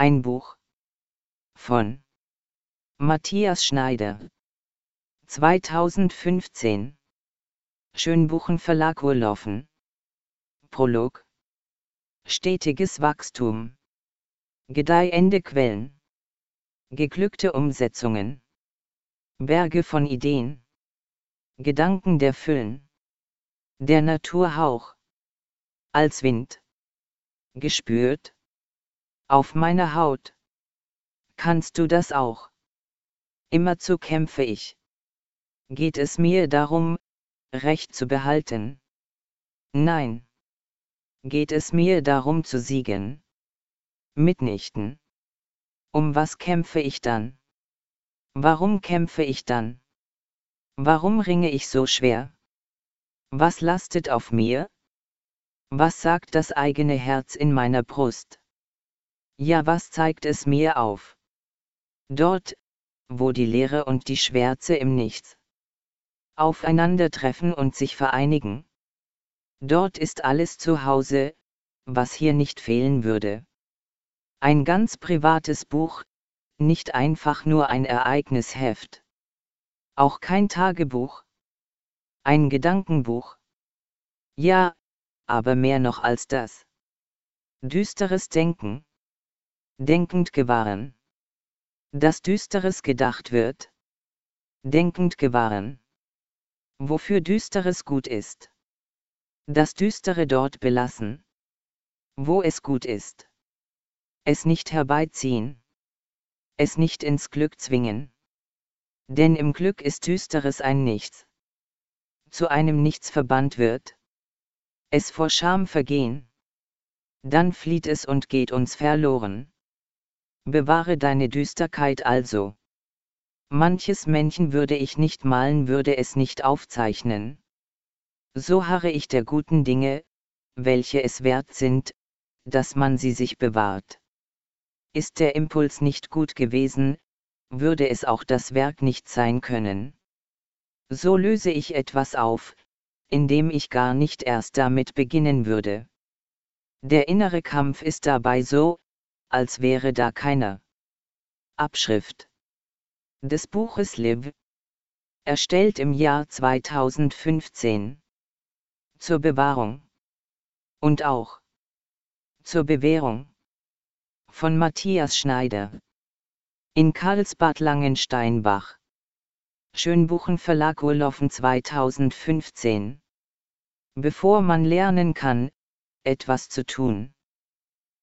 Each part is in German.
Ein Buch von Matthias Schneider. 2015 Schönbuchen Verlag Urlaufen. Prolog. Stetiges Wachstum. Gedeihende Quellen. Geglückte Umsetzungen. Berge von Ideen. Gedanken der Füllen. Der Naturhauch. Als Wind. Gespürt auf meiner Haut. Kannst du das auch? Immerzu kämpfe ich. Geht es mir darum, Recht zu behalten? Nein. Geht es mir darum zu siegen? Mitnichten. Um was kämpfe ich dann? Warum kämpfe ich dann? Warum ringe ich so schwer? Was lastet auf mir? Was sagt das eigene Herz in meiner Brust? Ja, was zeigt es mir auf? Dort, wo die Leere und die Schwärze im Nichts aufeinandertreffen und sich vereinigen. Dort ist alles zu Hause, was hier nicht fehlen würde. Ein ganz privates Buch, nicht einfach nur ein Ereignisheft. Auch kein Tagebuch. Ein Gedankenbuch. Ja, aber mehr noch als das. Düsteres Denken denkend gewahren. Dass Düsteres gedacht wird. Denkend gewahren. Wofür Düsteres gut ist. Das Düstere dort belassen. Wo es gut ist. Es nicht herbeiziehen. Es nicht ins Glück zwingen. Denn im Glück ist Düsteres ein Nichts. Zu einem Nichts verbannt wird. Es vor Scham vergehen. Dann flieht es und geht uns verloren. Bewahre deine Düsterkeit also. Manches Männchen würde ich nicht malen, würde es nicht aufzeichnen. So harre ich der guten Dinge, welche es wert sind, dass man sie sich bewahrt. Ist der Impuls nicht gut gewesen, würde es auch das Werk nicht sein können. So löse ich etwas auf, indem ich gar nicht erst damit beginnen würde. Der innere Kampf ist dabei so, als wäre da keiner. Abschrift des Buches Liv, erstellt im Jahr 2015. Zur Bewahrung und auch zur Bewährung von Matthias Schneider in Karlsbad Langensteinbach. Schönbuchen Verlag Urlaufen 2015. Bevor man lernen kann, etwas zu tun,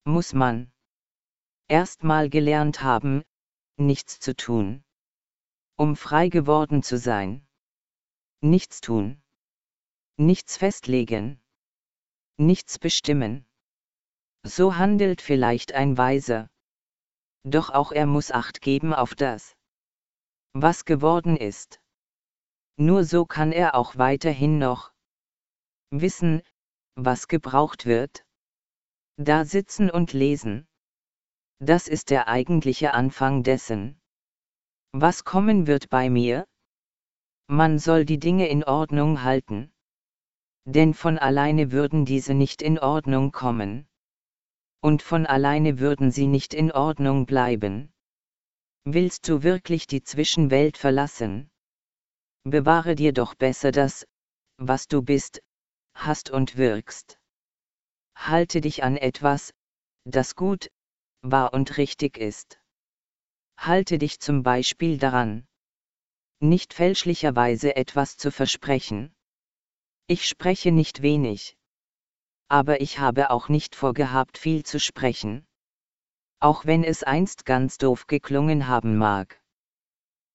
muss man erstmal gelernt haben, nichts zu tun. Um frei geworden zu sein. Nichts tun. Nichts festlegen. Nichts bestimmen. So handelt vielleicht ein Weiser. Doch auch er muss acht geben auf das, was geworden ist. Nur so kann er auch weiterhin noch wissen, was gebraucht wird. Da sitzen und lesen. Das ist der eigentliche Anfang dessen. Was kommen wird bei mir? Man soll die Dinge in Ordnung halten. Denn von alleine würden diese nicht in Ordnung kommen. Und von alleine würden sie nicht in Ordnung bleiben. Willst du wirklich die Zwischenwelt verlassen? Bewahre dir doch besser das, was du bist, hast und wirkst. Halte dich an etwas, das gut, wahr und richtig ist. Halte dich zum Beispiel daran, nicht fälschlicherweise etwas zu versprechen. Ich spreche nicht wenig. Aber ich habe auch nicht vorgehabt viel zu sprechen. Auch wenn es einst ganz doof geklungen haben mag.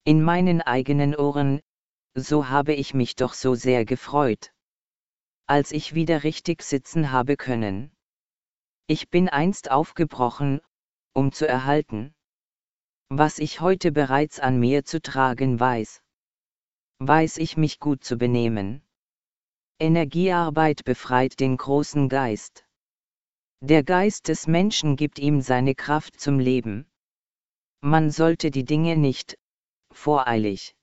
In meinen eigenen Ohren, so habe ich mich doch so sehr gefreut. Als ich wieder richtig sitzen habe können. Ich bin einst aufgebrochen, um zu erhalten. Was ich heute bereits an mir zu tragen weiß. Weiß ich mich gut zu benehmen. Energiearbeit befreit den großen Geist. Der Geist des Menschen gibt ihm seine Kraft zum Leben. Man sollte die Dinge nicht, voreilig,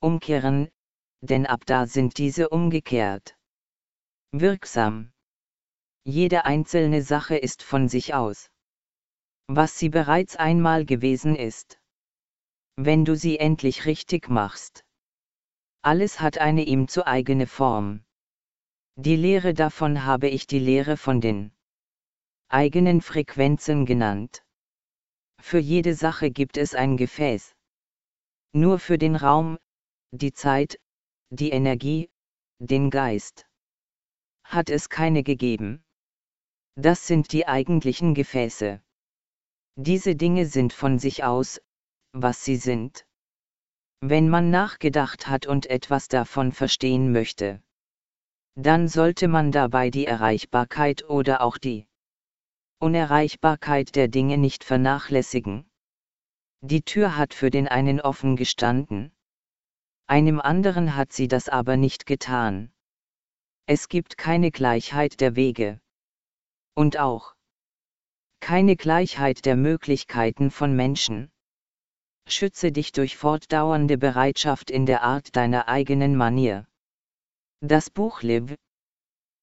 umkehren, denn ab da sind diese umgekehrt. Wirksam. Jede einzelne Sache ist von sich aus was sie bereits einmal gewesen ist. Wenn du sie endlich richtig machst. Alles hat eine ihm zu eigene Form. Die Lehre davon habe ich die Lehre von den eigenen Frequenzen genannt. Für jede Sache gibt es ein Gefäß. Nur für den Raum, die Zeit, die Energie, den Geist. Hat es keine gegeben. Das sind die eigentlichen Gefäße. Diese Dinge sind von sich aus, was sie sind. Wenn man nachgedacht hat und etwas davon verstehen möchte, dann sollte man dabei die Erreichbarkeit oder auch die Unerreichbarkeit der Dinge nicht vernachlässigen. Die Tür hat für den einen offen gestanden. Einem anderen hat sie das aber nicht getan. Es gibt keine Gleichheit der Wege. Und auch keine Gleichheit der Möglichkeiten von Menschen. Schütze dich durch fortdauernde Bereitschaft in der Art deiner eigenen Manier. Das Buch Liv.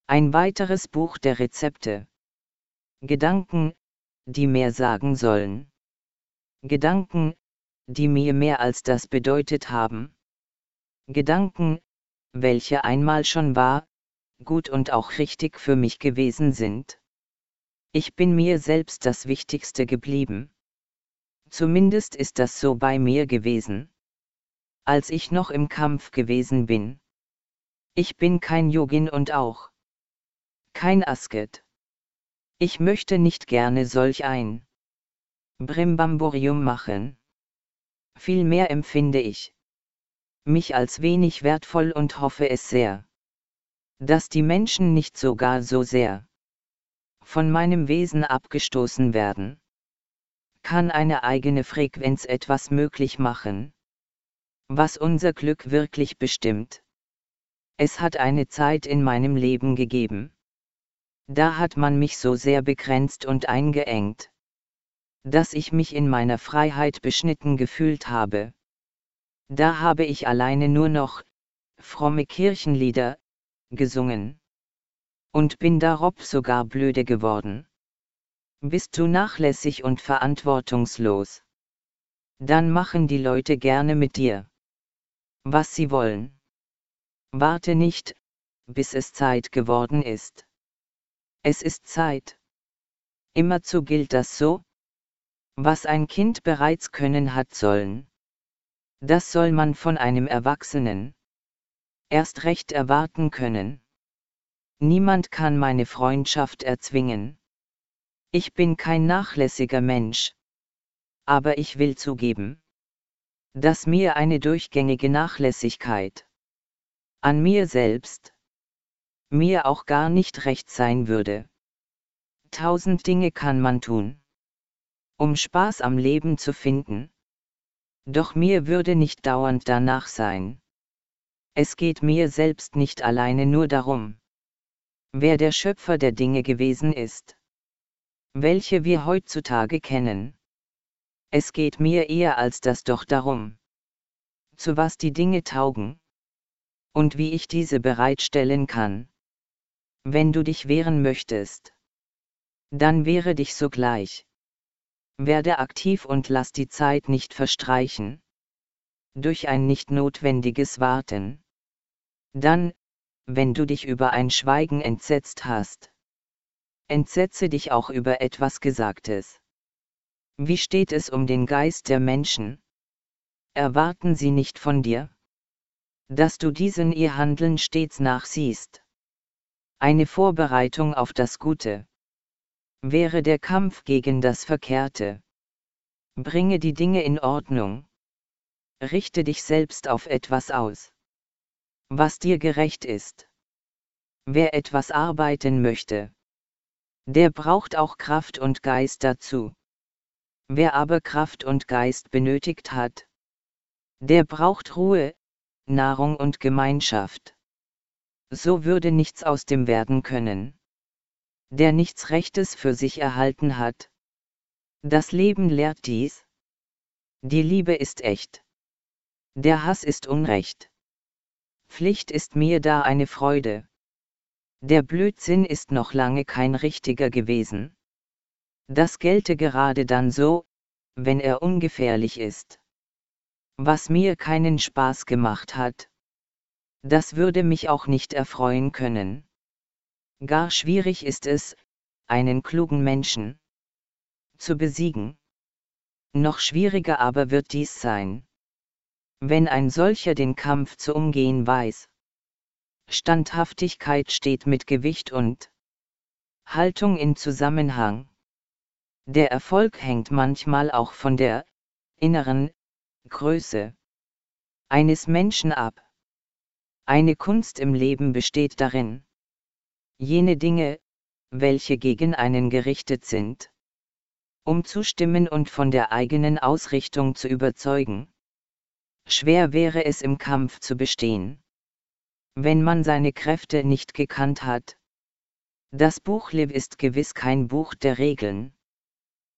Ein weiteres Buch der Rezepte. Gedanken, die mehr sagen sollen. Gedanken, die mir mehr als das bedeutet haben. Gedanken, welche einmal schon wahr, gut und auch richtig für mich gewesen sind. Ich bin mir selbst das Wichtigste geblieben. Zumindest ist das so bei mir gewesen. Als ich noch im Kampf gewesen bin. Ich bin kein Yogin und auch kein Asket. Ich möchte nicht gerne solch ein Brimbamborium machen. Vielmehr empfinde ich mich als wenig wertvoll und hoffe es sehr, dass die Menschen nicht sogar so sehr von meinem Wesen abgestoßen werden. Kann eine eigene Frequenz etwas möglich machen? Was unser Glück wirklich bestimmt? Es hat eine Zeit in meinem Leben gegeben. Da hat man mich so sehr begrenzt und eingeengt, dass ich mich in meiner Freiheit beschnitten gefühlt habe. Da habe ich alleine nur noch fromme Kirchenlieder gesungen. Und bin darob sogar blöde geworden. Bist du nachlässig und verantwortungslos? Dann machen die Leute gerne mit dir, was sie wollen. Warte nicht, bis es Zeit geworden ist. Es ist Zeit. Immerzu gilt das so, was ein Kind bereits können hat sollen. Das soll man von einem Erwachsenen erst recht erwarten können. Niemand kann meine Freundschaft erzwingen. Ich bin kein nachlässiger Mensch. Aber ich will zugeben, dass mir eine durchgängige Nachlässigkeit an mir selbst, mir auch gar nicht recht sein würde. Tausend Dinge kann man tun, um Spaß am Leben zu finden. Doch mir würde nicht dauernd danach sein. Es geht mir selbst nicht alleine nur darum, wer der Schöpfer der Dinge gewesen ist, welche wir heutzutage kennen. Es geht mir eher als das doch darum, zu was die Dinge taugen, und wie ich diese bereitstellen kann. Wenn du dich wehren möchtest, dann wehre dich sogleich. Werde aktiv und lass die Zeit nicht verstreichen. Durch ein nicht notwendiges Warten. Dann, wenn du dich über ein Schweigen entsetzt hast, entsetze dich auch über etwas Gesagtes. Wie steht es um den Geist der Menschen? Erwarten sie nicht von dir? dass du diesen ihr Handeln stets nachsiehst. Eine Vorbereitung auf das Gute. Wäre der Kampf gegen das Verkehrte. Bringe die Dinge in Ordnung. Richte dich selbst auf etwas aus. Was dir gerecht ist. Wer etwas arbeiten möchte. Der braucht auch Kraft und Geist dazu. Wer aber Kraft und Geist benötigt hat, der braucht Ruhe, Nahrung und Gemeinschaft. So würde nichts aus dem werden können. Der nichts Rechtes für sich erhalten hat. Das Leben lehrt dies. Die Liebe ist echt. Der Hass ist Unrecht. Pflicht ist mir da eine Freude. Der Blödsinn ist noch lange kein richtiger gewesen. Das gelte gerade dann so, wenn er ungefährlich ist. Was mir keinen Spaß gemacht hat. Das würde mich auch nicht erfreuen können. Gar schwierig ist es, einen klugen Menschen zu besiegen. Noch schwieriger aber wird dies sein. Wenn ein solcher den Kampf zu umgehen weiß. Standhaftigkeit steht mit Gewicht und Haltung in Zusammenhang. Der Erfolg hängt manchmal auch von der inneren Größe eines Menschen ab. Eine Kunst im Leben besteht darin, jene Dinge, welche gegen einen gerichtet sind, umzustimmen und von der eigenen Ausrichtung zu überzeugen. Schwer wäre es im Kampf zu bestehen. Wenn man seine Kräfte nicht gekannt hat. Das Buch Liv ist gewiss kein Buch der Regeln.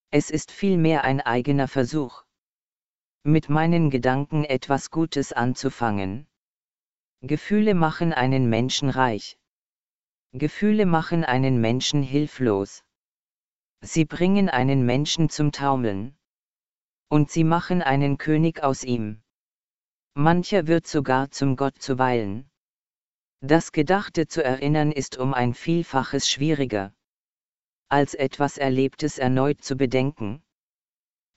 Es ist vielmehr ein eigener Versuch. Mit meinen Gedanken etwas Gutes anzufangen. Gefühle machen einen Menschen reich. Gefühle machen einen Menschen hilflos. Sie bringen einen Menschen zum Taumeln. Und sie machen einen König aus ihm. Mancher wird sogar zum Gott zuweilen. Das Gedachte zu erinnern ist um ein Vielfaches schwieriger. Als etwas Erlebtes erneut zu bedenken.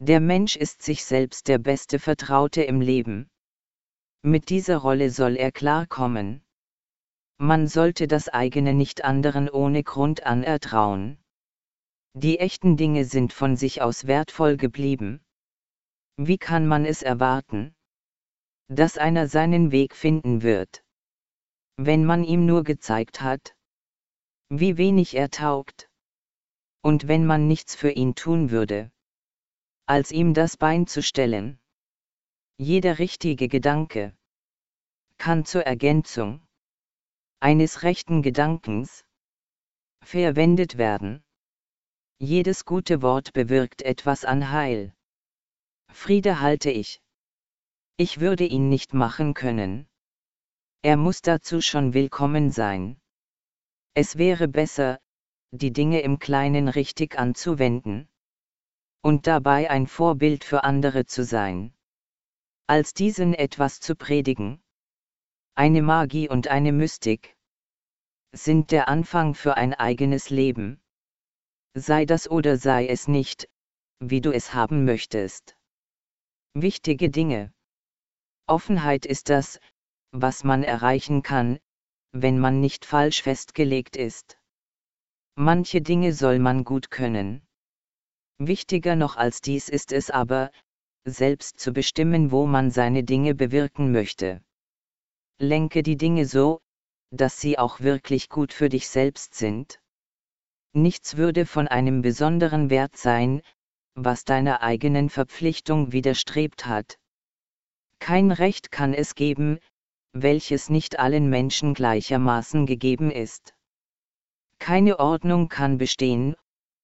Der Mensch ist sich selbst der beste Vertraute im Leben. Mit dieser Rolle soll er klarkommen. Man sollte das eigene nicht anderen ohne Grund anertrauen. Die echten Dinge sind von sich aus wertvoll geblieben. Wie kann man es erwarten? Dass einer seinen Weg finden wird. Wenn man ihm nur gezeigt hat, wie wenig er taugt. Und wenn man nichts für ihn tun würde, als ihm das Bein zu stellen. Jeder richtige Gedanke kann zur Ergänzung eines rechten Gedankens verwendet werden. Jedes gute Wort bewirkt etwas an Heil. Friede halte ich. Ich würde ihn nicht machen können. Er muss dazu schon willkommen sein. Es wäre besser, die Dinge im Kleinen richtig anzuwenden. Und dabei ein Vorbild für andere zu sein. Als diesen etwas zu predigen. Eine Magie und eine Mystik sind der Anfang für ein eigenes Leben sei das oder sei es nicht, wie du es haben möchtest. Wichtige Dinge. Offenheit ist das, was man erreichen kann, wenn man nicht falsch festgelegt ist. Manche Dinge soll man gut können. Wichtiger noch als dies ist es aber, selbst zu bestimmen, wo man seine Dinge bewirken möchte. Lenke die Dinge so, dass sie auch wirklich gut für dich selbst sind. Nichts würde von einem besonderen Wert sein, was deiner eigenen Verpflichtung widerstrebt hat. Kein Recht kann es geben, welches nicht allen Menschen gleichermaßen gegeben ist. Keine Ordnung kann bestehen,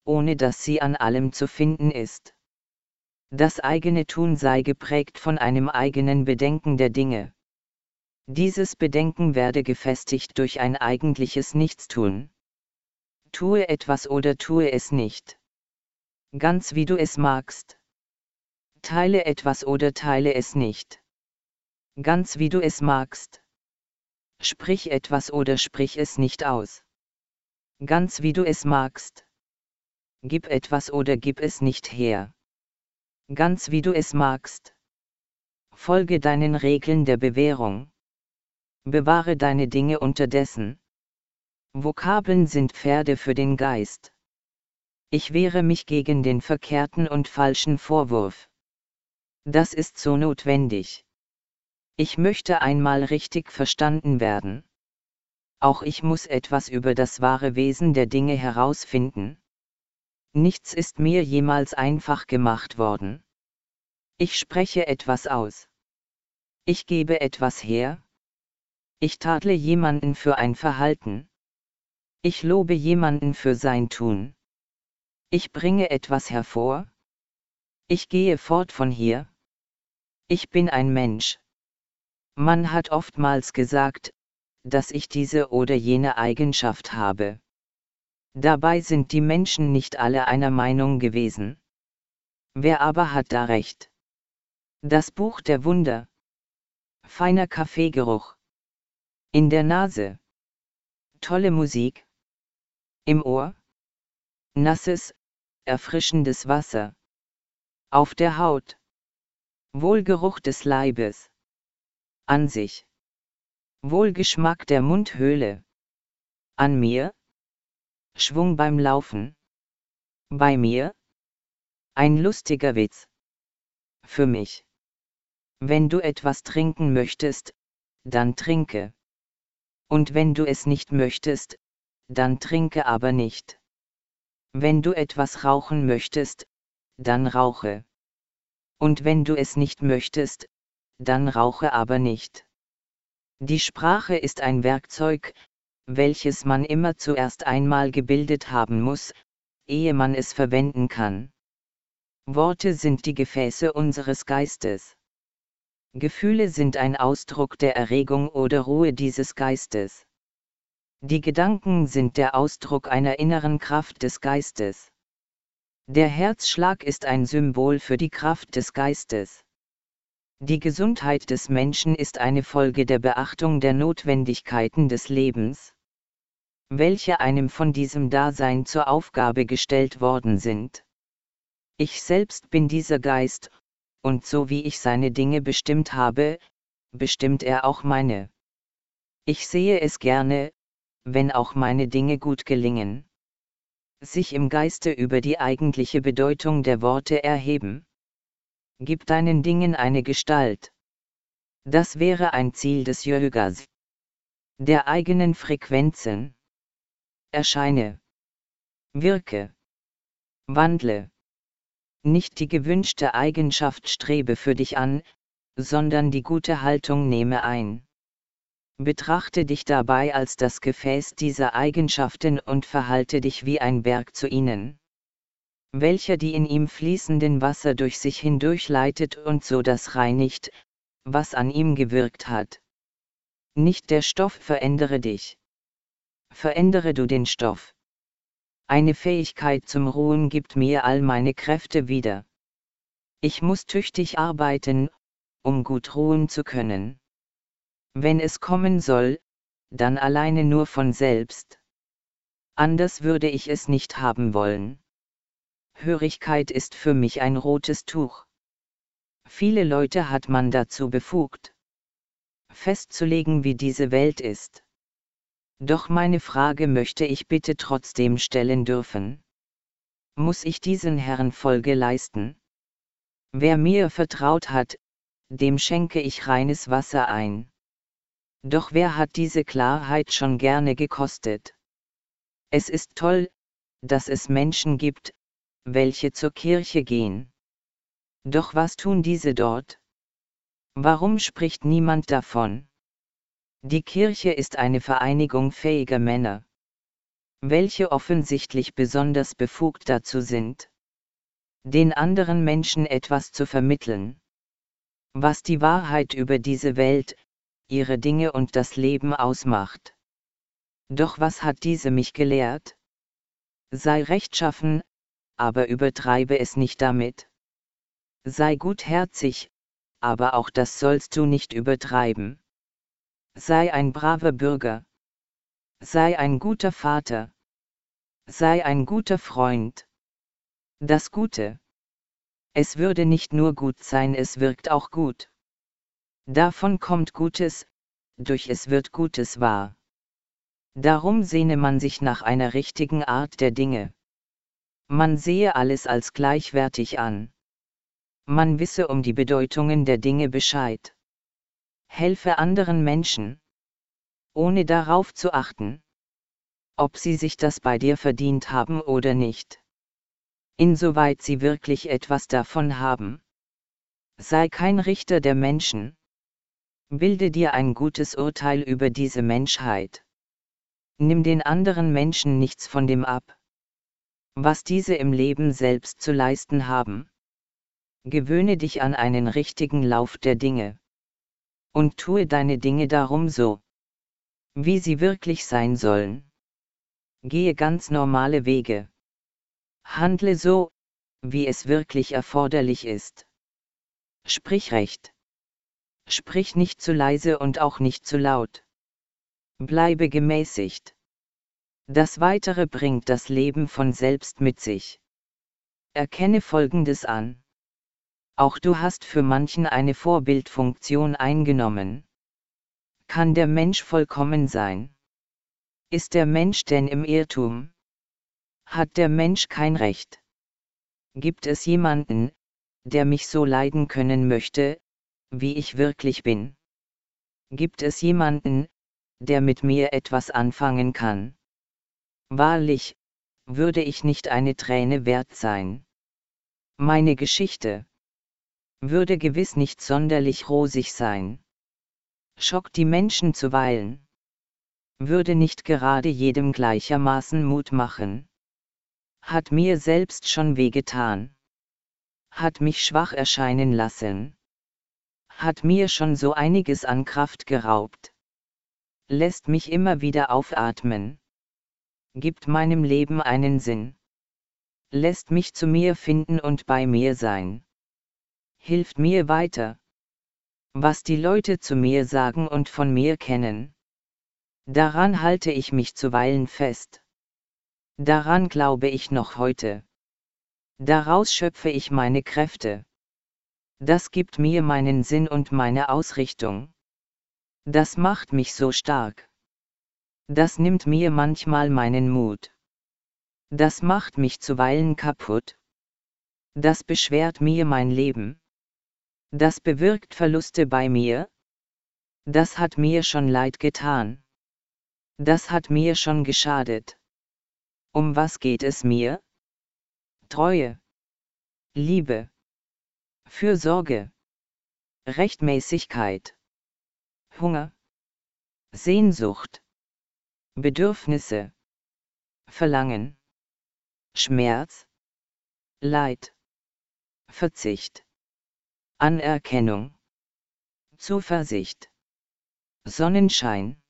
ohne dass sie an allem zu finden ist. Das eigene Tun sei geprägt von einem eigenen Bedenken der Dinge. Dieses Bedenken werde gefestigt durch ein eigentliches Nichtstun. Tue etwas oder tue es nicht. Ganz wie du es magst. Teile etwas oder teile es nicht. Ganz wie du es magst. Sprich etwas oder sprich es nicht aus. Ganz wie du es magst. Gib etwas oder gib es nicht her. Ganz wie du es magst. Folge deinen Regeln der Bewährung. Bewahre deine Dinge unterdessen. Vokabeln sind Pferde für den Geist. Ich wehre mich gegen den verkehrten und falschen Vorwurf. Das ist so notwendig. Ich möchte einmal richtig verstanden werden. Auch ich muss etwas über das wahre Wesen der Dinge herausfinden. Nichts ist mir jemals einfach gemacht worden. Ich spreche etwas aus. Ich gebe etwas her. Ich tadle jemanden für ein Verhalten. Ich lobe jemanden für sein Tun. Ich bringe etwas hervor. Ich gehe fort von hier. Ich bin ein Mensch. Man hat oftmals gesagt, dass ich diese oder jene Eigenschaft habe. Dabei sind die Menschen nicht alle einer Meinung gewesen. Wer aber hat da recht? Das Buch der Wunder. Feiner Kaffeegeruch. In der Nase. Tolle Musik. Im Ohr. Nasses, erfrischendes Wasser. Auf der Haut. Wohlgeruch des Leibes. An sich. Wohlgeschmack der Mundhöhle. An mir. Schwung beim Laufen. Bei mir. Ein lustiger Witz. Für mich. Wenn du etwas trinken möchtest, dann trinke. Und wenn du es nicht möchtest, dann trinke aber nicht. Wenn du etwas rauchen möchtest, dann rauche. Und wenn du es nicht möchtest, dann rauche aber nicht. Die Sprache ist ein Werkzeug, welches man immer zuerst einmal gebildet haben muss, ehe man es verwenden kann. Worte sind die Gefäße unseres Geistes. Gefühle sind ein Ausdruck der Erregung oder Ruhe dieses Geistes. Die Gedanken sind der Ausdruck einer inneren Kraft des Geistes. Der Herzschlag ist ein Symbol für die Kraft des Geistes. Die Gesundheit des Menschen ist eine Folge der Beachtung der Notwendigkeiten des Lebens, welche einem von diesem Dasein zur Aufgabe gestellt worden sind. Ich selbst bin dieser Geist, und so wie ich seine Dinge bestimmt habe, bestimmt er auch meine. Ich sehe es gerne, wenn auch meine Dinge gut gelingen. Sich im Geiste über die eigentliche Bedeutung der Worte erheben. Gib deinen Dingen eine Gestalt. Das wäre ein Ziel des Yogas. Der eigenen Frequenzen. Erscheine. Wirke. Wandle. Nicht die gewünschte Eigenschaft strebe für dich an, sondern die gute Haltung nehme ein. Betrachte dich dabei als das Gefäß dieser Eigenschaften und verhalte dich wie ein Berg zu ihnen. Welcher die in ihm fließenden Wasser durch sich hindurch leitet und so das reinigt, was an ihm gewirkt hat. Nicht der Stoff verändere dich. Verändere du den Stoff. Eine Fähigkeit zum Ruhen gibt mir all meine Kräfte wieder. Ich muss tüchtig arbeiten, um gut ruhen zu können. Wenn es kommen soll, dann alleine nur von selbst. Anders würde ich es nicht haben wollen. Hörigkeit ist für mich ein rotes Tuch. Viele Leute hat man dazu befugt, festzulegen, wie diese Welt ist. Doch meine Frage möchte ich bitte trotzdem stellen dürfen. Muss ich diesen Herren Folge leisten? Wer mir vertraut hat, dem schenke ich reines Wasser ein. Doch wer hat diese Klarheit schon gerne gekostet? Es ist toll, dass es Menschen gibt, welche zur Kirche gehen. Doch was tun diese dort? Warum spricht niemand davon? Die Kirche ist eine Vereinigung fähiger Männer, welche offensichtlich besonders befugt dazu sind, den anderen Menschen etwas zu vermitteln, was die Wahrheit über diese Welt, ihre Dinge und das Leben ausmacht. Doch was hat diese mich gelehrt? Sei rechtschaffen, aber übertreibe es nicht damit. Sei gutherzig, aber auch das sollst du nicht übertreiben. Sei ein braver Bürger. Sei ein guter Vater. Sei ein guter Freund. Das Gute. Es würde nicht nur gut sein, es wirkt auch gut. Davon kommt Gutes, durch es wird Gutes wahr. Darum sehne man sich nach einer richtigen Art der Dinge. Man sehe alles als gleichwertig an. Man wisse um die Bedeutungen der Dinge Bescheid. Helfe anderen Menschen. Ohne darauf zu achten, ob sie sich das bei dir verdient haben oder nicht. Insoweit sie wirklich etwas davon haben. Sei kein Richter der Menschen, Bilde dir ein gutes Urteil über diese Menschheit. Nimm den anderen Menschen nichts von dem ab, was diese im Leben selbst zu leisten haben. Gewöhne dich an einen richtigen Lauf der Dinge. Und tue deine Dinge darum so, wie sie wirklich sein sollen. Gehe ganz normale Wege. Handle so, wie es wirklich erforderlich ist. Sprich recht. Sprich nicht zu leise und auch nicht zu laut. Bleibe gemäßigt. Das Weitere bringt das Leben von selbst mit sich. Erkenne Folgendes an. Auch du hast für manchen eine Vorbildfunktion eingenommen. Kann der Mensch vollkommen sein? Ist der Mensch denn im Irrtum? Hat der Mensch kein Recht? Gibt es jemanden, der mich so leiden können möchte, wie ich wirklich bin? Gibt es jemanden, der mit mir etwas anfangen kann? Wahrlich, würde ich nicht eine Träne wert sein. Meine Geschichte würde gewiss nicht sonderlich rosig sein. Schockt die Menschen zuweilen. Würde nicht gerade jedem gleichermaßen Mut machen. Hat mir selbst schon wehgetan. Hat mich schwach erscheinen lassen. Hat mir schon so einiges an Kraft geraubt. Lässt mich immer wieder aufatmen. Gibt meinem Leben einen Sinn. Lässt mich zu mir finden und bei mir sein hilft mir weiter. Was die Leute zu mir sagen und von mir kennen. Daran halte ich mich zuweilen fest. Daran glaube ich noch heute. Daraus schöpfe ich meine Kräfte. Das gibt mir meinen Sinn und meine Ausrichtung. Das macht mich so stark. Das nimmt mir manchmal meinen Mut. Das macht mich zuweilen kaputt. Das beschwert mir mein Leben. Das bewirkt Verluste bei mir? Das hat mir schon leid getan. Das hat mir schon geschadet. Um was geht es mir? Treue. Liebe. Fürsorge. Rechtmäßigkeit. Hunger. Sehnsucht. Bedürfnisse. Verlangen. Schmerz. Leid. Verzicht. Anerkennung. Zuversicht. Sonnenschein.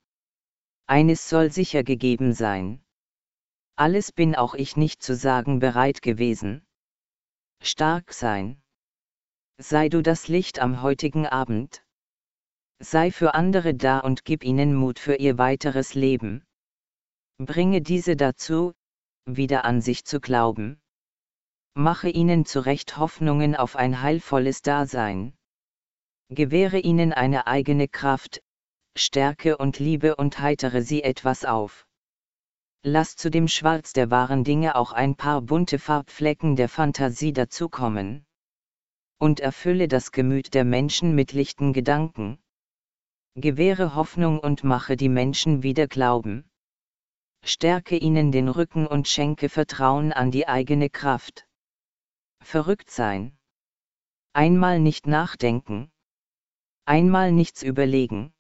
Eines soll sicher gegeben sein. Alles bin auch ich nicht zu sagen bereit gewesen. Stark sein. Sei du das Licht am heutigen Abend. Sei für andere da und gib ihnen Mut für ihr weiteres Leben. Bringe diese dazu, wieder an sich zu glauben mache ihnen zurecht Hoffnungen auf ein heilvolles Dasein. Gewähre ihnen eine eigene Kraft, Stärke und Liebe und heitere sie etwas auf. Lass zu dem Schwarz der wahren Dinge auch ein paar bunte Farbflecken der Fantasie dazukommen. Und erfülle das Gemüt der Menschen mit lichten Gedanken. Gewähre Hoffnung und mache die Menschen wieder glauben. Stärke ihnen den Rücken und schenke Vertrauen an die eigene Kraft. Verrückt sein. Einmal nicht nachdenken. Einmal nichts überlegen.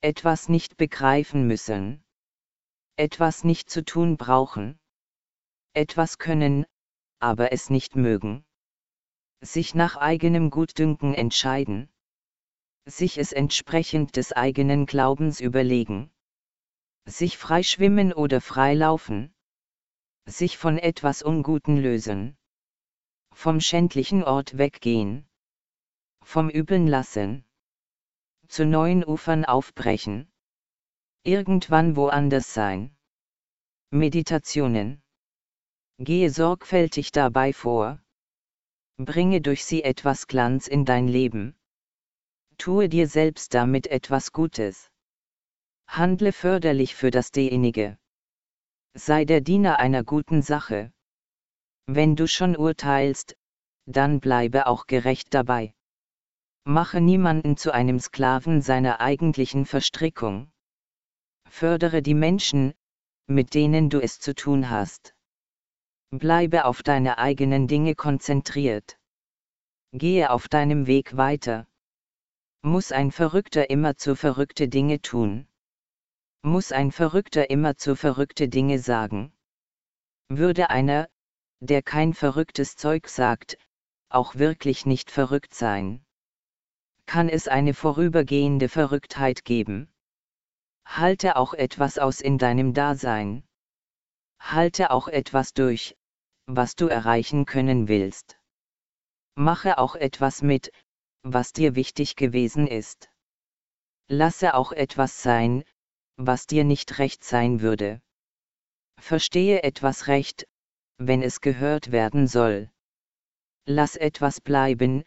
Etwas nicht begreifen müssen. Etwas nicht zu tun brauchen. Etwas können, aber es nicht mögen. Sich nach eigenem Gutdünken entscheiden. Sich es entsprechend des eigenen Glaubens überlegen. Sich frei schwimmen oder frei laufen. Sich von etwas Unguten lösen vom schändlichen Ort weggehen. Vom Übeln lassen. Zu neuen Ufern aufbrechen. Irgendwann woanders sein. Meditationen. Gehe sorgfältig dabei vor. Bringe durch sie etwas Glanz in dein Leben. Tue dir selbst damit etwas Gutes. Handle förderlich für das Derjenige. Sei der Diener einer guten Sache. Wenn du schon urteilst, dann bleibe auch gerecht dabei. Mache niemanden zu einem Sklaven seiner eigentlichen Verstrickung. Fördere die Menschen, mit denen du es zu tun hast. Bleibe auf deine eigenen Dinge konzentriert. Gehe auf deinem Weg weiter. Muss ein Verrückter immer zu verrückte Dinge tun? Muss ein Verrückter immer zu verrückte Dinge sagen? Würde einer, der kein verrücktes Zeug sagt, auch wirklich nicht verrückt sein. Kann es eine vorübergehende Verrücktheit geben? Halte auch etwas aus in deinem Dasein. Halte auch etwas durch, was du erreichen können willst. Mache auch etwas mit, was dir wichtig gewesen ist. Lasse auch etwas sein, was dir nicht recht sein würde. Verstehe etwas recht, wenn es gehört werden soll. Lass etwas bleiben,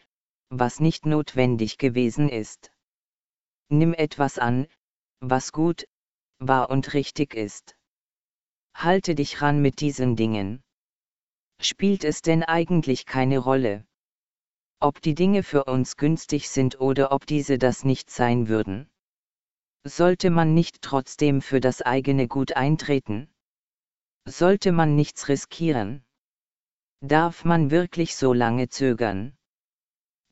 was nicht notwendig gewesen ist. Nimm etwas an, was gut, wahr und richtig ist. Halte dich ran mit diesen Dingen. Spielt es denn eigentlich keine Rolle? Ob die Dinge für uns günstig sind oder ob diese das nicht sein würden? Sollte man nicht trotzdem für das eigene Gut eintreten? Sollte man nichts riskieren? Darf man wirklich so lange zögern?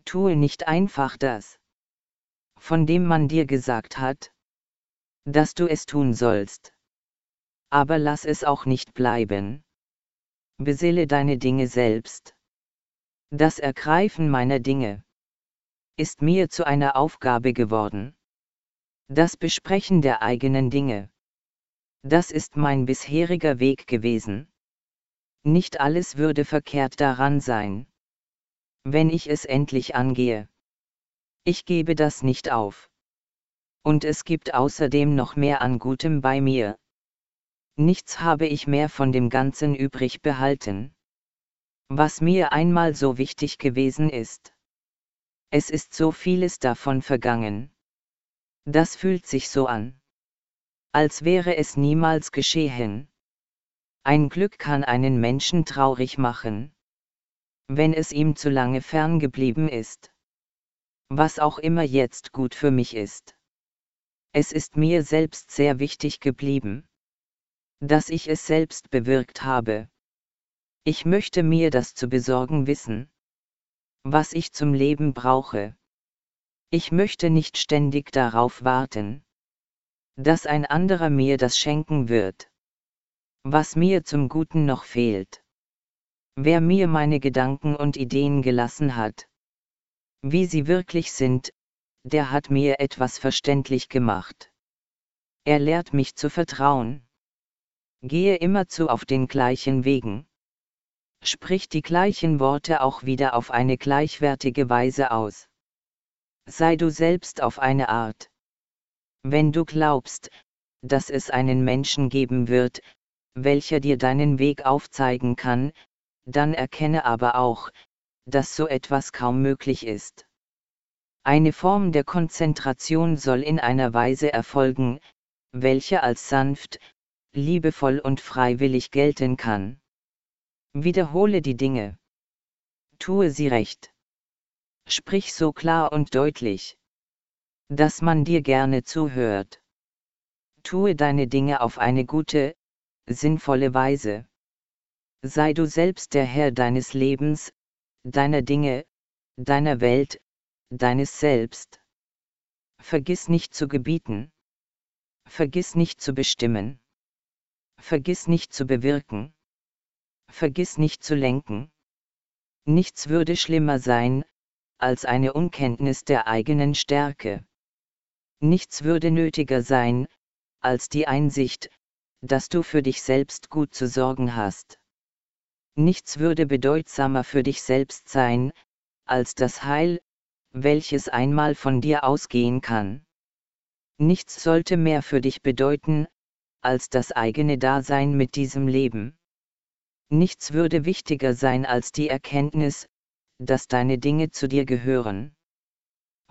Tue nicht einfach das, von dem man dir gesagt hat, dass du es tun sollst. Aber lass es auch nicht bleiben. Beseele deine Dinge selbst. Das Ergreifen meiner Dinge ist mir zu einer Aufgabe geworden. Das Besprechen der eigenen Dinge. Das ist mein bisheriger Weg gewesen. Nicht alles würde verkehrt daran sein. Wenn ich es endlich angehe. Ich gebe das nicht auf. Und es gibt außerdem noch mehr an Gutem bei mir. Nichts habe ich mehr von dem Ganzen übrig behalten. Was mir einmal so wichtig gewesen ist. Es ist so vieles davon vergangen. Das fühlt sich so an. Als wäre es niemals geschehen. Ein Glück kann einen Menschen traurig machen. Wenn es ihm zu lange fern geblieben ist. Was auch immer jetzt gut für mich ist. Es ist mir selbst sehr wichtig geblieben. Dass ich es selbst bewirkt habe. Ich möchte mir das zu besorgen wissen. Was ich zum Leben brauche. Ich möchte nicht ständig darauf warten, dass ein anderer mir das schenken wird. Was mir zum Guten noch fehlt. Wer mir meine Gedanken und Ideen gelassen hat. Wie sie wirklich sind, der hat mir etwas verständlich gemacht. Er lehrt mich zu vertrauen. Gehe immerzu auf den gleichen Wegen. Sprich die gleichen Worte auch wieder auf eine gleichwertige Weise aus sei du selbst auf eine Art. Wenn du glaubst, dass es einen Menschen geben wird, welcher dir deinen Weg aufzeigen kann, dann erkenne aber auch, dass so etwas kaum möglich ist. Eine Form der Konzentration soll in einer Weise erfolgen, welche als sanft, liebevoll und freiwillig gelten kann. Wiederhole die Dinge. Tue sie recht. Sprich so klar und deutlich, dass man dir gerne zuhört. Tue deine Dinge auf eine gute, sinnvolle Weise. Sei du selbst der Herr deines Lebens, deiner Dinge, deiner Welt, deines Selbst. Vergiss nicht zu gebieten. Vergiss nicht zu bestimmen. Vergiss nicht zu bewirken. Vergiss nicht zu lenken. Nichts würde schlimmer sein, als eine Unkenntnis der eigenen Stärke. Nichts würde nötiger sein, als die Einsicht, dass du für dich selbst gut zu sorgen hast. Nichts würde bedeutsamer für dich selbst sein, als das Heil, welches einmal von dir ausgehen kann. Nichts sollte mehr für dich bedeuten, als das eigene Dasein mit diesem Leben. Nichts würde wichtiger sein als die Erkenntnis, dass deine Dinge zu dir gehören,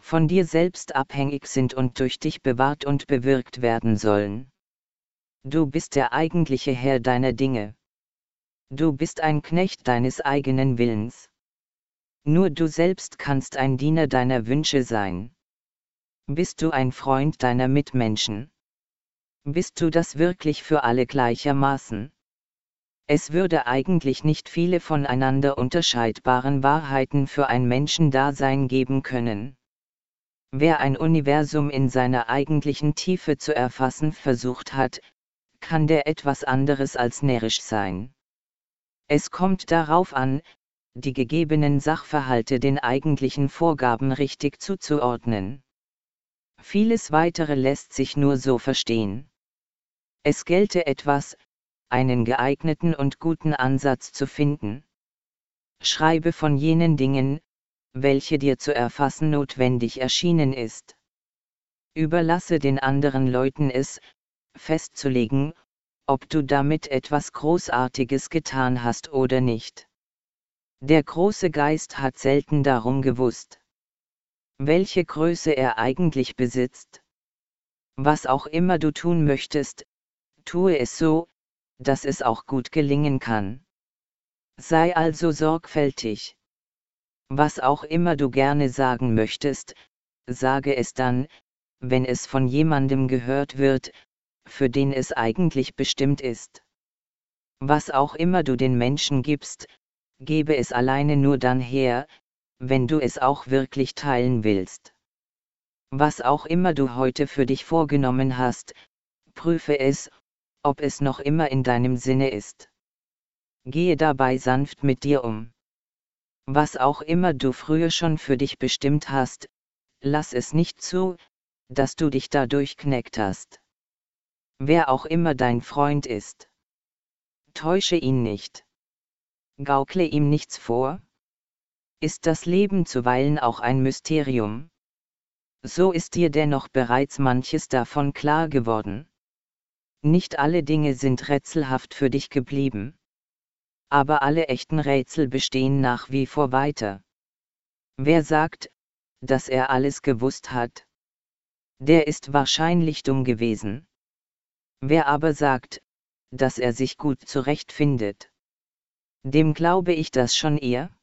von dir selbst abhängig sind und durch dich bewahrt und bewirkt werden sollen. Du bist der eigentliche Herr deiner Dinge. Du bist ein Knecht deines eigenen Willens. Nur du selbst kannst ein Diener deiner Wünsche sein. Bist du ein Freund deiner Mitmenschen? Bist du das wirklich für alle gleichermaßen? Es würde eigentlich nicht viele voneinander unterscheidbaren Wahrheiten für ein Menschendasein geben können. Wer ein Universum in seiner eigentlichen Tiefe zu erfassen versucht hat, kann der etwas anderes als närrisch sein. Es kommt darauf an, die gegebenen Sachverhalte den eigentlichen Vorgaben richtig zuzuordnen. Vieles weitere lässt sich nur so verstehen. Es gelte etwas, einen geeigneten und guten Ansatz zu finden. Schreibe von jenen Dingen, welche dir zu erfassen notwendig erschienen ist. Überlasse den anderen Leuten es, festzulegen, ob du damit etwas Großartiges getan hast oder nicht. Der große Geist hat selten darum gewusst, welche Größe er eigentlich besitzt. Was auch immer du tun möchtest, tue es so, dass es auch gut gelingen kann. Sei also sorgfältig. Was auch immer du gerne sagen möchtest, sage es dann, wenn es von jemandem gehört wird, für den es eigentlich bestimmt ist. Was auch immer du den Menschen gibst, gebe es alleine nur dann her, wenn du es auch wirklich teilen willst. Was auch immer du heute für dich vorgenommen hast, prüfe es, ob es noch immer in deinem Sinne ist. Gehe dabei sanft mit dir um. Was auch immer du früher schon für dich bestimmt hast, lass es nicht zu, dass du dich dadurch kneckt hast. Wer auch immer dein Freund ist. Täusche ihn nicht. Gaukle ihm nichts vor. Ist das Leben zuweilen auch ein Mysterium? So ist dir dennoch bereits manches davon klar geworden. Nicht alle Dinge sind rätselhaft für dich geblieben. Aber alle echten Rätsel bestehen nach wie vor weiter. Wer sagt, dass er alles gewusst hat? der ist wahrscheinlich dumm gewesen. Wer aber sagt, dass er sich gut zurechtfindet, dem glaube ich das schon eher?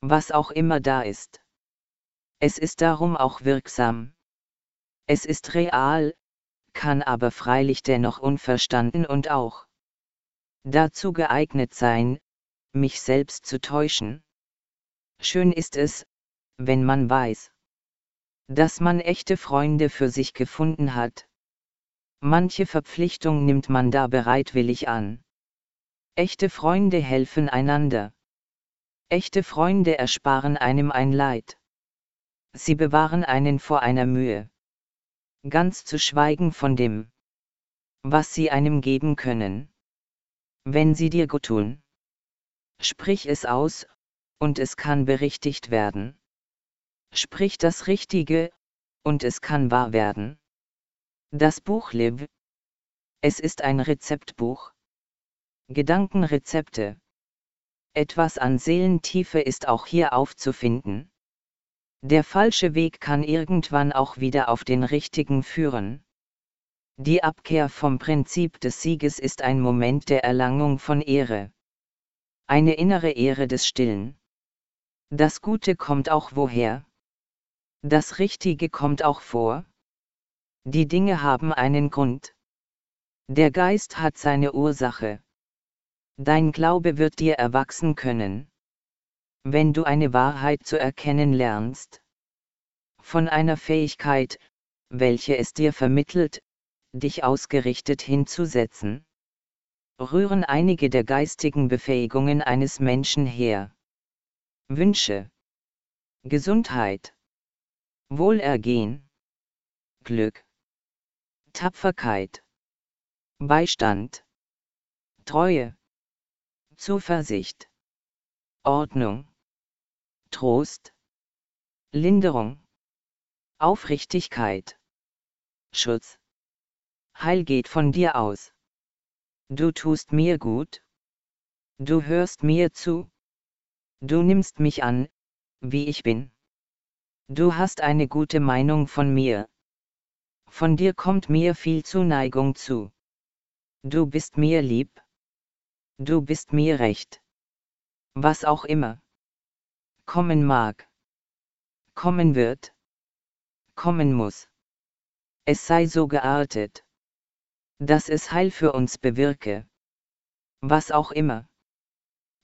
Was auch immer da ist. Es ist darum auch wirksam. Es ist real, kann aber freilich dennoch unverstanden und auch dazu geeignet sein, mich selbst zu täuschen. Schön ist es, wenn man weiß, dass man echte Freunde für sich gefunden hat. Manche Verpflichtung nimmt man da bereitwillig an. Echte Freunde helfen einander. Echte Freunde ersparen einem ein Leid. Sie bewahren einen vor einer Mühe. Ganz zu schweigen von dem, was sie einem geben können. Wenn sie dir gut tun. Sprich es aus, und es kann berichtigt werden. Sprich das Richtige, und es kann wahr werden. Das Buch Liv. Es ist ein Rezeptbuch. Gedankenrezepte. Etwas an Seelentiefe ist auch hier aufzufinden. Der falsche Weg kann irgendwann auch wieder auf den richtigen führen. Die Abkehr vom Prinzip des Sieges ist ein Moment der Erlangung von Ehre. Eine innere Ehre des Stillen. Das Gute kommt auch woher? Das Richtige kommt auch vor. Die Dinge haben einen Grund. Der Geist hat seine Ursache. Dein Glaube wird dir erwachsen können. Wenn du eine Wahrheit zu erkennen lernst. Von einer Fähigkeit, welche es dir vermittelt, dich ausgerichtet hinzusetzen. Rühren einige der geistigen Befähigungen eines Menschen her. Wünsche. Gesundheit. Wohlergehen, Glück, Tapferkeit, Beistand, Treue, Zuversicht, Ordnung, Trost, Linderung, Aufrichtigkeit, Schutz. Heil geht von dir aus. Du tust mir gut. Du hörst mir zu. Du nimmst mich an, wie ich bin. Du hast eine gute Meinung von mir. Von dir kommt mir viel Zuneigung zu. Du bist mir lieb. Du bist mir recht. Was auch immer. Kommen mag. Kommen wird. Kommen muss. Es sei so geartet. Dass es Heil für uns bewirke. Was auch immer.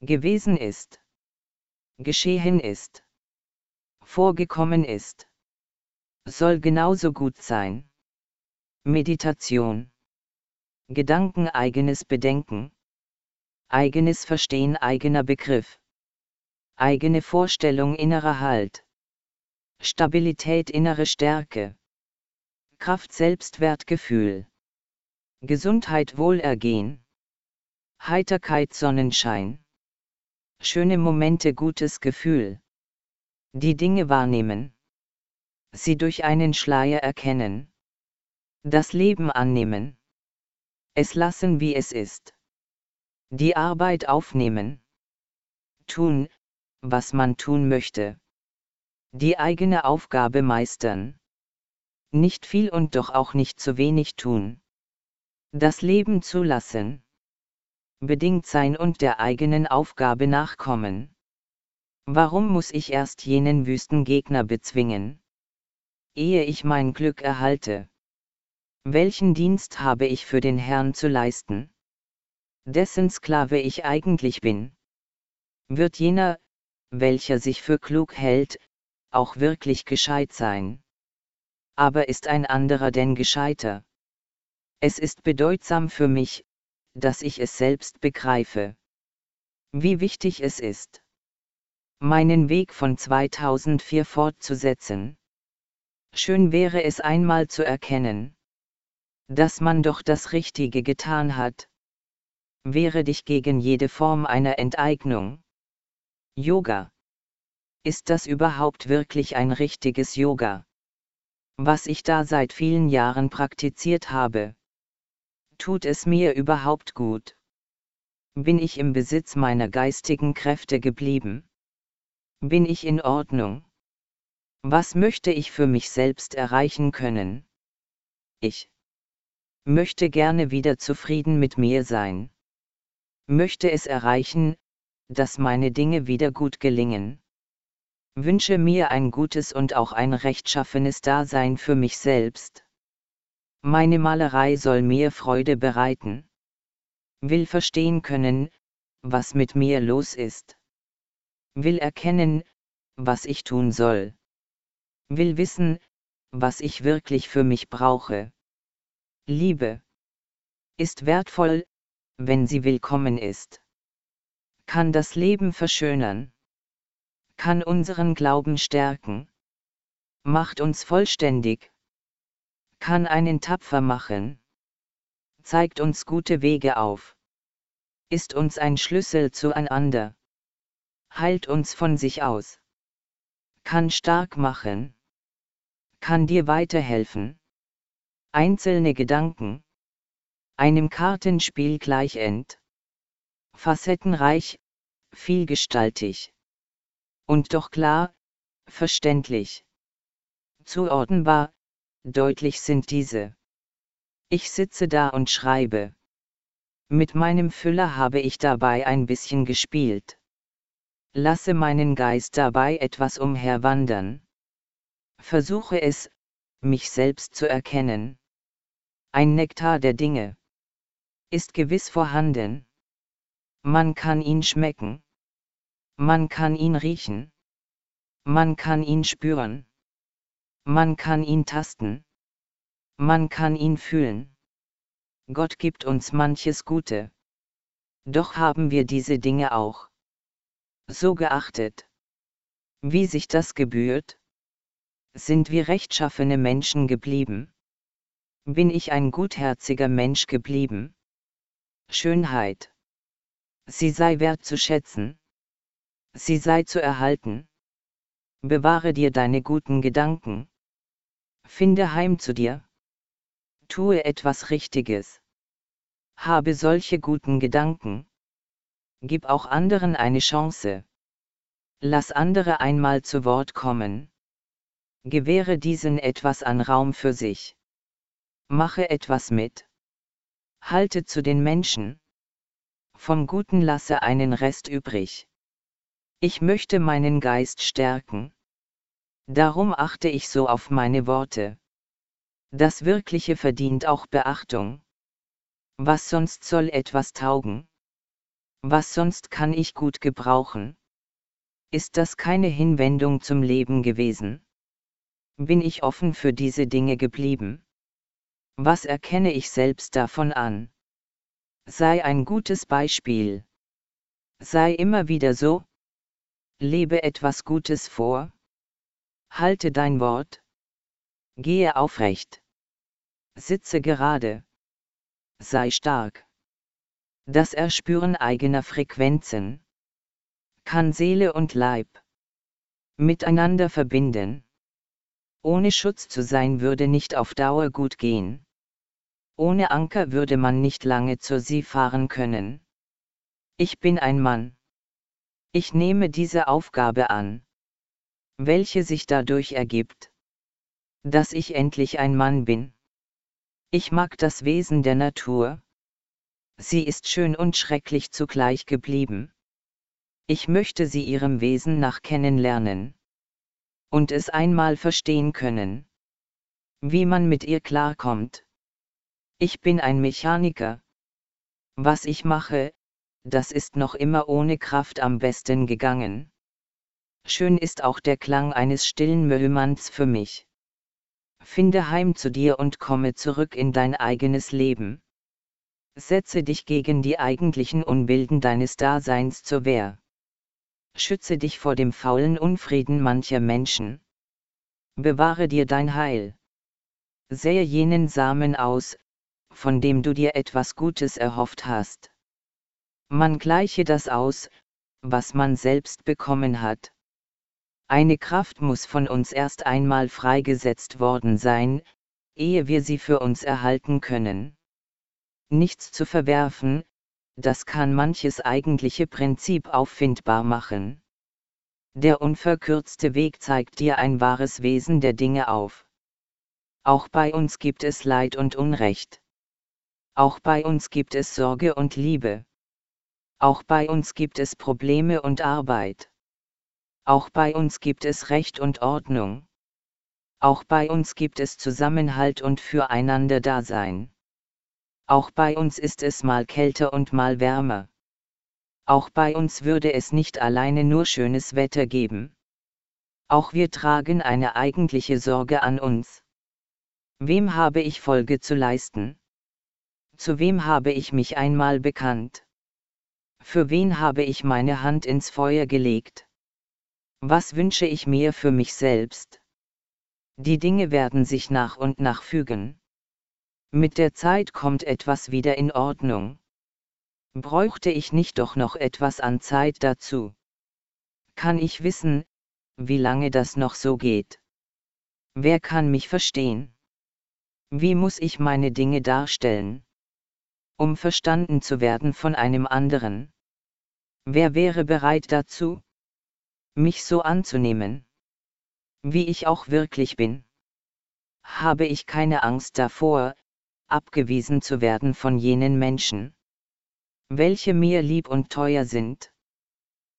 Gewesen ist. Geschehen ist vorgekommen ist. Soll genauso gut sein. Meditation. Gedanken eigenes Bedenken. Eigenes Verstehen eigener Begriff. Eigene Vorstellung innerer Halt. Stabilität innere Stärke. Kraft Selbstwertgefühl. Gesundheit Wohlergehen. Heiterkeit Sonnenschein. Schöne Momente gutes Gefühl. Die Dinge wahrnehmen. Sie durch einen Schleier erkennen. Das Leben annehmen. Es lassen wie es ist. Die Arbeit aufnehmen. Tun, was man tun möchte. Die eigene Aufgabe meistern. Nicht viel und doch auch nicht zu wenig tun. Das Leben zulassen. Bedingt sein und der eigenen Aufgabe nachkommen. Warum muss ich erst jenen wüsten Gegner bezwingen? Ehe ich mein Glück erhalte. Welchen Dienst habe ich für den Herrn zu leisten? Dessen Sklave ich eigentlich bin. Wird jener, welcher sich für klug hält, auch wirklich gescheit sein? Aber ist ein anderer denn gescheiter? Es ist bedeutsam für mich, dass ich es selbst begreife. Wie wichtig es ist, meinen Weg von 2004 fortzusetzen. Schön wäre es einmal zu erkennen, dass man doch das Richtige getan hat. Wehre dich gegen jede Form einer Enteignung. Yoga. Ist das überhaupt wirklich ein richtiges Yoga? Was ich da seit vielen Jahren praktiziert habe. Tut es mir überhaupt gut? Bin ich im Besitz meiner geistigen Kräfte geblieben? Bin ich in Ordnung? Was möchte ich für mich selbst erreichen können? Ich möchte gerne wieder zufrieden mit mir sein. Möchte es erreichen, dass meine Dinge wieder gut gelingen. Wünsche mir ein gutes und auch ein rechtschaffenes Dasein für mich selbst. Meine Malerei soll mir Freude bereiten. Will verstehen können, was mit mir los ist. Will erkennen, was ich tun soll. Will wissen, was ich wirklich für mich brauche. Liebe ist wertvoll, wenn sie willkommen ist. Kann das Leben verschönern. Kann unseren Glauben stärken. Macht uns vollständig. Kann einen tapfer machen. Zeigt uns gute Wege auf. Ist uns ein Schlüssel zueinander. Heilt uns von sich aus. Kann stark machen. Kann dir weiterhelfen Einzelne Gedanken. Einem Kartenspiel gleichend. Facettenreich, vielgestaltig. Und doch klar, verständlich. Zuordnenbar, deutlich sind diese. Ich sitze da und schreibe. Mit meinem Füller habe ich dabei ein bisschen gespielt. Lasse meinen Geist dabei etwas umherwandern. Versuche es, mich selbst zu erkennen. Ein Nektar der Dinge ist gewiss vorhanden. Man kann ihn schmecken. Man kann ihn riechen. Man kann ihn spüren. Man kann ihn tasten. Man kann ihn fühlen. Gott gibt uns manches Gute. Doch haben wir diese Dinge auch so geachtet. Wie sich das gebührt? Sind wir rechtschaffene Menschen geblieben? bin ich ein gutherziger Mensch geblieben. Schönheit. Sie sei wert zu schätzen. Sie sei zu erhalten. Bewahre dir deine guten Gedanken. Finde heim zu dir. Tue etwas Richtiges. Habe solche guten Gedanken. Gib auch anderen eine Chance. Lass andere einmal zu Wort kommen. Gewähre diesen etwas an Raum für sich. Mache etwas mit. Halte zu den Menschen. Vom Guten lasse einen Rest übrig. Ich möchte meinen Geist stärken. Darum achte ich so auf meine Worte. Das Wirkliche verdient auch Beachtung. Was sonst soll etwas taugen? Was sonst kann ich gut gebrauchen? Ist das keine Hinwendung zum Leben gewesen? Bin ich offen für diese Dinge geblieben? Was erkenne ich selbst davon an? Sei ein gutes Beispiel. Sei immer wieder so. Lebe etwas Gutes vor. Halte dein Wort. Gehe aufrecht. Sitze gerade. Sei stark. Das Erspüren eigener Frequenzen kann Seele und Leib miteinander verbinden. Ohne Schutz zu sein würde nicht auf Dauer gut gehen. Ohne Anker würde man nicht lange zur See fahren können. Ich bin ein Mann. Ich nehme diese Aufgabe an. Welche sich dadurch ergibt, dass ich endlich ein Mann bin. Ich mag das Wesen der Natur. Sie ist schön und schrecklich zugleich geblieben. Ich möchte sie ihrem Wesen nach kennenlernen. Und es einmal verstehen können. Wie man mit ihr klarkommt. Ich bin ein Mechaniker. Was ich mache, das ist noch immer ohne Kraft am besten gegangen. Schön ist auch der Klang eines stillen Müllmanns für mich. Finde heim zu dir und komme zurück in dein eigenes Leben. Setze dich gegen die eigentlichen Unbilden deines Daseins zur Wehr. Schütze dich vor dem faulen Unfrieden mancher Menschen. Bewahre dir dein Heil. Sähe jenen Samen aus, von dem du dir etwas Gutes erhofft hast. Man gleiche das aus, was man selbst bekommen hat. Eine Kraft muss von uns erst einmal freigesetzt worden sein, ehe wir sie für uns erhalten können. Nichts zu verwerfen, das kann manches eigentliche Prinzip auffindbar machen. Der unverkürzte Weg zeigt dir ein wahres Wesen der Dinge auf. Auch bei uns gibt es Leid und Unrecht. Auch bei uns gibt es Sorge und Liebe. Auch bei uns gibt es Probleme und Arbeit. Auch bei uns gibt es Recht und Ordnung. Auch bei uns gibt es Zusammenhalt und füreinander Dasein. Auch bei uns ist es mal kälter und mal wärmer. Auch bei uns würde es nicht alleine nur schönes Wetter geben. Auch wir tragen eine eigentliche Sorge an uns. Wem habe ich Folge zu leisten? Zu wem habe ich mich einmal bekannt? Für wen habe ich meine Hand ins Feuer gelegt? Was wünsche ich mir für mich selbst? Die Dinge werden sich nach und nach fügen. Mit der Zeit kommt etwas wieder in Ordnung. Bräuchte ich nicht doch noch etwas an Zeit dazu? Kann ich wissen, wie lange das noch so geht? Wer kann mich verstehen? Wie muss ich meine Dinge darstellen? Um verstanden zu werden von einem anderen. Wer wäre bereit dazu? Mich so anzunehmen? Wie ich auch wirklich bin. Habe ich keine Angst davor, abgewiesen zu werden von jenen Menschen, welche mir lieb und teuer sind.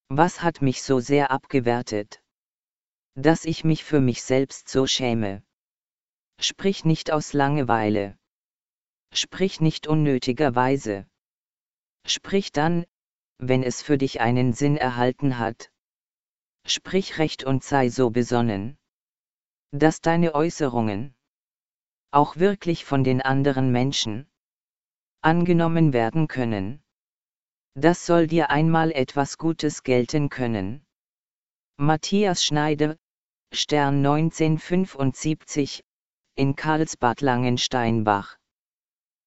Was hat mich so sehr abgewertet? Dass ich mich für mich selbst so schäme. Sprich nicht aus Langeweile. Sprich nicht unnötigerweise. Sprich dann, wenn es für dich einen Sinn erhalten hat. Sprich recht und sei so besonnen, dass deine Äußerungen, auch wirklich von den anderen Menschen angenommen werden können. Das soll dir einmal etwas Gutes gelten können. Matthias Schneider, Stern 1975, in Karlsbad Langensteinbach